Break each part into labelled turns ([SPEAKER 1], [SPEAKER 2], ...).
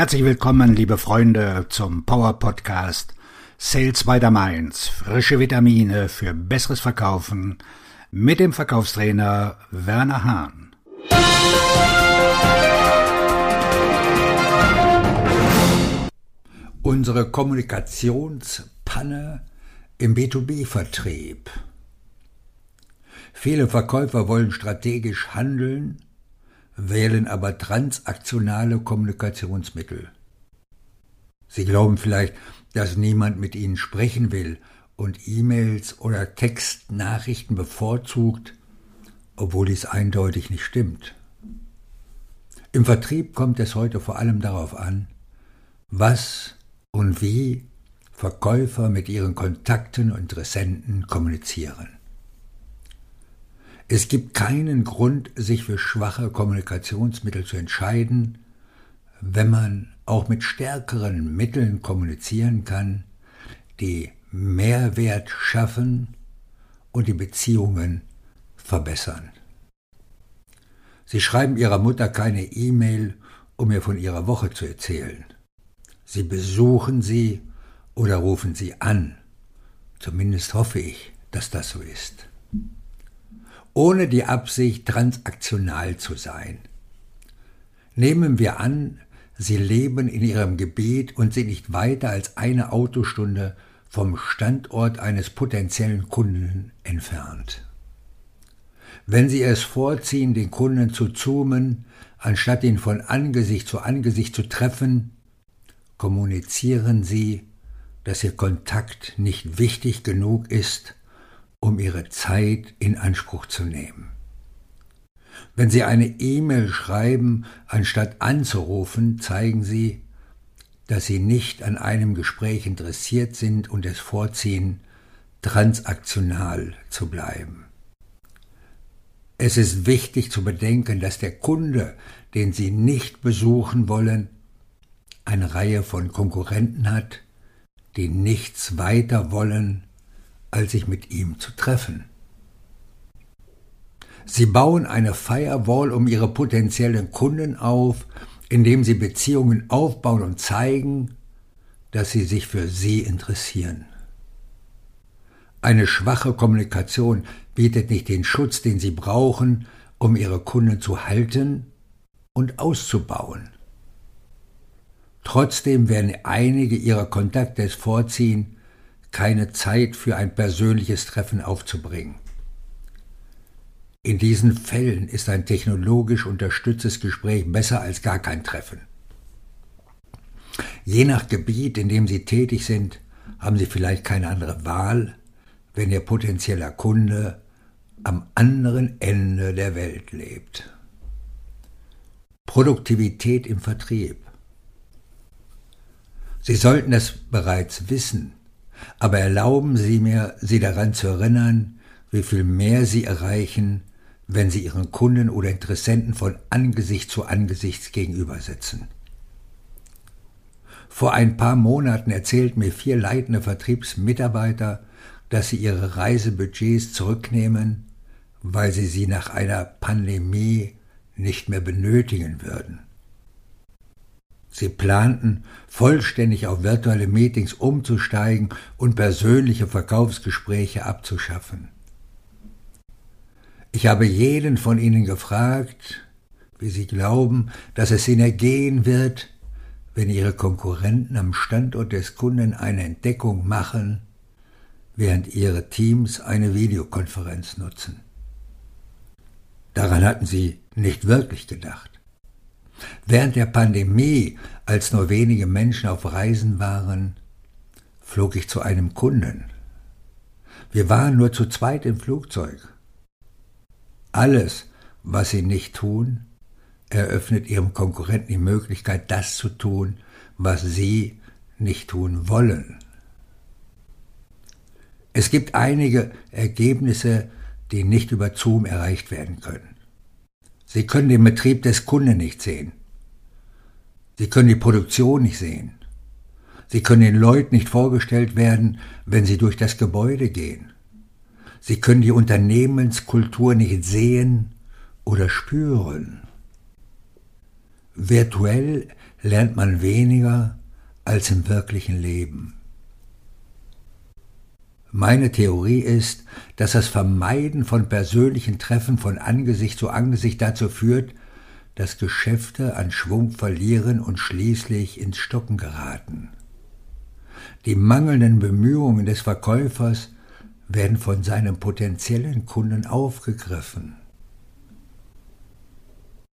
[SPEAKER 1] Herzlich willkommen, liebe Freunde, zum Power Podcast Sales by the Mainz. Frische Vitamine für besseres Verkaufen mit dem Verkaufstrainer Werner Hahn. Unsere Kommunikationspanne im B2B-Vertrieb. Viele Verkäufer wollen strategisch handeln, wählen aber transaktionale Kommunikationsmittel. Sie glauben vielleicht, dass niemand mit ihnen sprechen will und E-Mails oder Textnachrichten bevorzugt, obwohl dies eindeutig nicht stimmt. Im Vertrieb kommt es heute vor allem darauf an, was und wie Verkäufer mit ihren Kontakten und Interessenten kommunizieren. Es gibt keinen Grund, sich für schwache Kommunikationsmittel zu entscheiden, wenn man auch mit stärkeren Mitteln kommunizieren kann, die Mehrwert schaffen und die Beziehungen verbessern. Sie schreiben Ihrer Mutter keine E-Mail, um ihr von Ihrer Woche zu erzählen. Sie besuchen sie oder rufen sie an. Zumindest hoffe ich, dass das so ist ohne die Absicht, transaktional zu sein. Nehmen wir an, Sie leben in Ihrem Gebiet und sind nicht weiter als eine Autostunde vom Standort eines potenziellen Kunden entfernt. Wenn Sie es vorziehen, den Kunden zu zoomen, anstatt ihn von Angesicht zu Angesicht zu treffen, kommunizieren Sie, dass Ihr Kontakt nicht wichtig genug ist, um ihre Zeit in Anspruch zu nehmen. Wenn Sie eine E-Mail schreiben, anstatt anzurufen, zeigen Sie, dass Sie nicht an einem Gespräch interessiert sind und es vorziehen, transaktional zu bleiben. Es ist wichtig zu bedenken, dass der Kunde, den Sie nicht besuchen wollen, eine Reihe von Konkurrenten hat, die nichts weiter wollen, als sich mit ihm zu treffen. Sie bauen eine Firewall um ihre potenziellen Kunden auf, indem sie Beziehungen aufbauen und zeigen, dass sie sich für sie interessieren. Eine schwache Kommunikation bietet nicht den Schutz, den sie brauchen, um ihre Kunden zu halten und auszubauen. Trotzdem werden einige ihrer Kontakte es vorziehen, keine Zeit für ein persönliches Treffen aufzubringen. In diesen Fällen ist ein technologisch unterstütztes Gespräch besser als gar kein Treffen. Je nach Gebiet, in dem Sie tätig sind, haben Sie vielleicht keine andere Wahl, wenn Ihr potenzieller Kunde am anderen Ende der Welt lebt. Produktivität im Vertrieb. Sie sollten es bereits wissen, aber erlauben Sie mir, Sie daran zu erinnern, wie viel mehr Sie erreichen, wenn Sie Ihren Kunden oder Interessenten von Angesicht zu Angesicht gegenübersetzen. Vor ein paar Monaten erzählten mir vier leitende Vertriebsmitarbeiter, dass sie ihre Reisebudgets zurücknehmen, weil sie sie nach einer Pandemie nicht mehr benötigen würden. Sie planten, vollständig auf virtuelle Meetings umzusteigen und persönliche Verkaufsgespräche abzuschaffen. Ich habe jeden von ihnen gefragt, wie sie glauben, dass es ihnen ergehen wird, wenn ihre Konkurrenten am Standort des Kunden eine Entdeckung machen, während ihre Teams eine Videokonferenz nutzen. Daran hatten sie nicht wirklich gedacht. Während der Pandemie, als nur wenige Menschen auf Reisen waren, flog ich zu einem Kunden. Wir waren nur zu zweit im Flugzeug. Alles, was sie nicht tun, eröffnet ihrem Konkurrenten die Möglichkeit, das zu tun, was sie nicht tun wollen. Es gibt einige Ergebnisse, die nicht über Zoom erreicht werden können. Sie können den Betrieb des Kunden nicht sehen. Sie können die Produktion nicht sehen. Sie können den Leuten nicht vorgestellt werden, wenn sie durch das Gebäude gehen. Sie können die Unternehmenskultur nicht sehen oder spüren. Virtuell lernt man weniger als im wirklichen Leben. Meine Theorie ist, dass das Vermeiden von persönlichen Treffen von Angesicht zu Angesicht dazu führt, dass Geschäfte an Schwung verlieren und schließlich ins Stocken geraten. Die mangelnden Bemühungen des Verkäufers werden von seinem potenziellen Kunden aufgegriffen.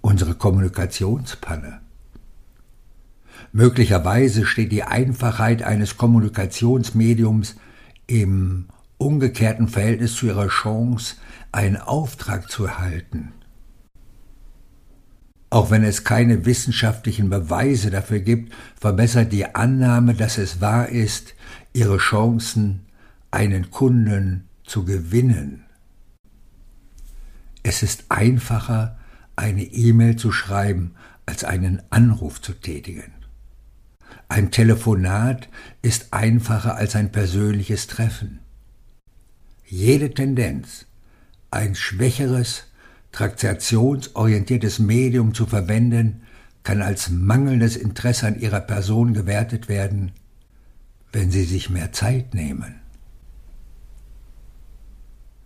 [SPEAKER 1] Unsere Kommunikationspanne. Möglicherweise steht die Einfachheit eines Kommunikationsmediums im umgekehrten Verhältnis zu ihrer Chance, einen Auftrag zu erhalten. Auch wenn es keine wissenschaftlichen Beweise dafür gibt, verbessert die Annahme, dass es wahr ist, ihre Chancen, einen Kunden zu gewinnen. Es ist einfacher, eine E-Mail zu schreiben, als einen Anruf zu tätigen. Ein Telefonat ist einfacher als ein persönliches Treffen. Jede Tendenz, ein schwächeres, traktionsorientiertes Medium zu verwenden, kann als mangelndes Interesse an ihrer Person gewertet werden, wenn sie sich mehr Zeit nehmen.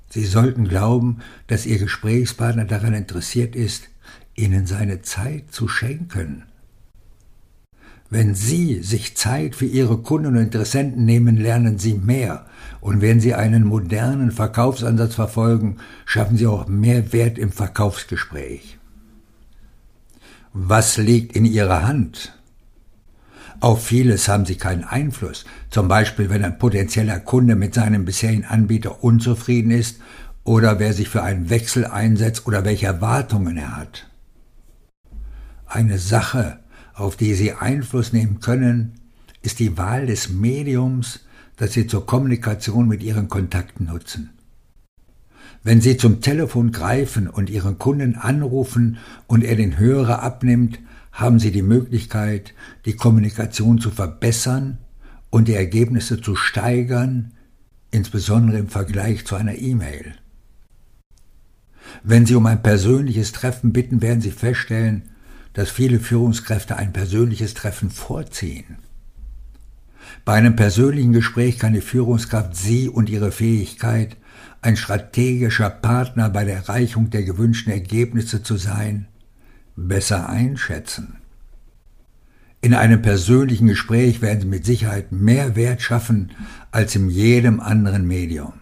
[SPEAKER 1] Sie sollten glauben, dass Ihr Gesprächspartner daran interessiert ist, Ihnen seine Zeit zu schenken. Wenn Sie sich Zeit für Ihre Kunden und Interessenten nehmen, lernen Sie mehr. Und wenn Sie einen modernen Verkaufsansatz verfolgen, schaffen Sie auch mehr Wert im Verkaufsgespräch. Was liegt in Ihrer Hand? Auf vieles haben Sie keinen Einfluss. Zum Beispiel, wenn ein potenzieller Kunde mit seinem bisherigen Anbieter unzufrieden ist oder wer sich für einen Wechsel einsetzt oder welche Erwartungen er hat. Eine Sache, auf die Sie Einfluss nehmen können, ist die Wahl des Mediums, das Sie zur Kommunikation mit Ihren Kontakten nutzen. Wenn Sie zum Telefon greifen und Ihren Kunden anrufen und er den Hörer abnimmt, haben Sie die Möglichkeit, die Kommunikation zu verbessern und die Ergebnisse zu steigern, insbesondere im Vergleich zu einer E-Mail. Wenn Sie um ein persönliches Treffen bitten, werden Sie feststellen, dass viele Führungskräfte ein persönliches Treffen vorziehen. Bei einem persönlichen Gespräch kann die Führungskraft Sie und Ihre Fähigkeit, ein strategischer Partner bei der Erreichung der gewünschten Ergebnisse zu sein, besser einschätzen. In einem persönlichen Gespräch werden Sie mit Sicherheit mehr Wert schaffen als in jedem anderen Medium.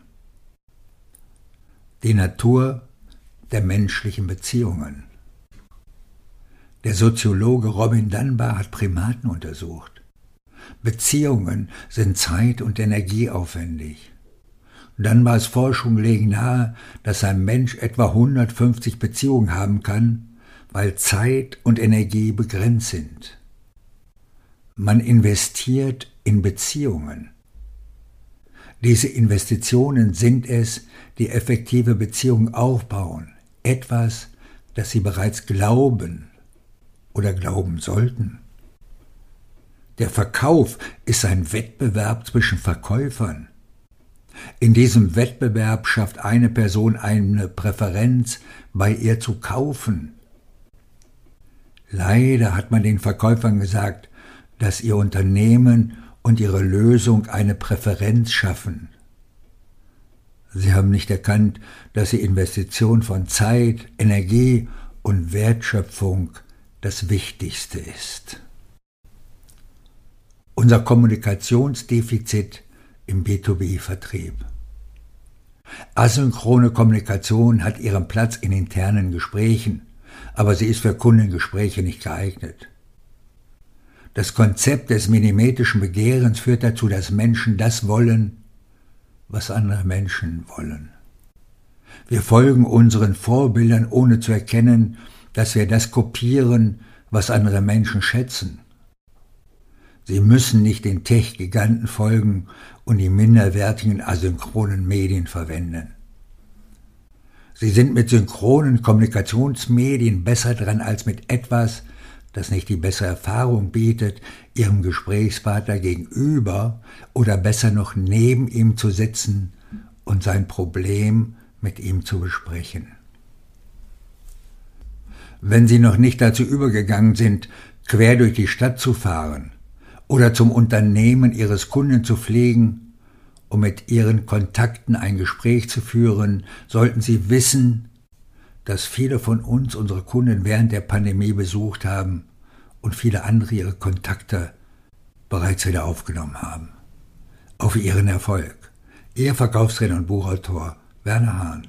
[SPEAKER 1] Die Natur der menschlichen Beziehungen. Der Soziologe Robin Dunbar hat Primaten untersucht. Beziehungen sind zeit- und energieaufwendig. Dunbars Forschung legen nahe, dass ein Mensch etwa 150 Beziehungen haben kann, weil Zeit und Energie begrenzt sind. Man investiert in Beziehungen. Diese Investitionen sind es, die effektive Beziehungen aufbauen, etwas, das sie bereits glauben oder glauben sollten. Der Verkauf ist ein Wettbewerb zwischen Verkäufern. In diesem Wettbewerb schafft eine Person eine Präferenz, bei ihr zu kaufen. Leider hat man den Verkäufern gesagt, dass ihr Unternehmen und ihre Lösung eine Präferenz schaffen. Sie haben nicht erkannt, dass die Investition von Zeit, Energie und Wertschöpfung das Wichtigste ist. Unser Kommunikationsdefizit im B2B-Vertrieb. Asynchrone Kommunikation hat ihren Platz in internen Gesprächen, aber sie ist für Kundengespräche nicht geeignet. Das Konzept des minimetischen Begehrens führt dazu, dass Menschen das wollen, was andere Menschen wollen. Wir folgen unseren Vorbildern, ohne zu erkennen, dass wir das kopieren, was andere Menschen schätzen. Sie müssen nicht den Tech-Giganten folgen und die minderwertigen asynchronen Medien verwenden. Sie sind mit synchronen Kommunikationsmedien besser dran als mit etwas, das nicht die bessere Erfahrung bietet, ihrem Gesprächspartner gegenüber oder besser noch neben ihm zu sitzen und sein Problem mit ihm zu besprechen. Wenn Sie noch nicht dazu übergegangen sind, quer durch die Stadt zu fahren oder zum Unternehmen Ihres Kunden zu pflegen, um mit Ihren Kontakten ein Gespräch zu führen, sollten Sie wissen, dass viele von uns unsere Kunden während der Pandemie besucht haben und viele andere ihre Kontakte bereits wieder aufgenommen haben. Auf Ihren Erfolg. Ihr Verkaufsredner und Buchautor Werner Hahn.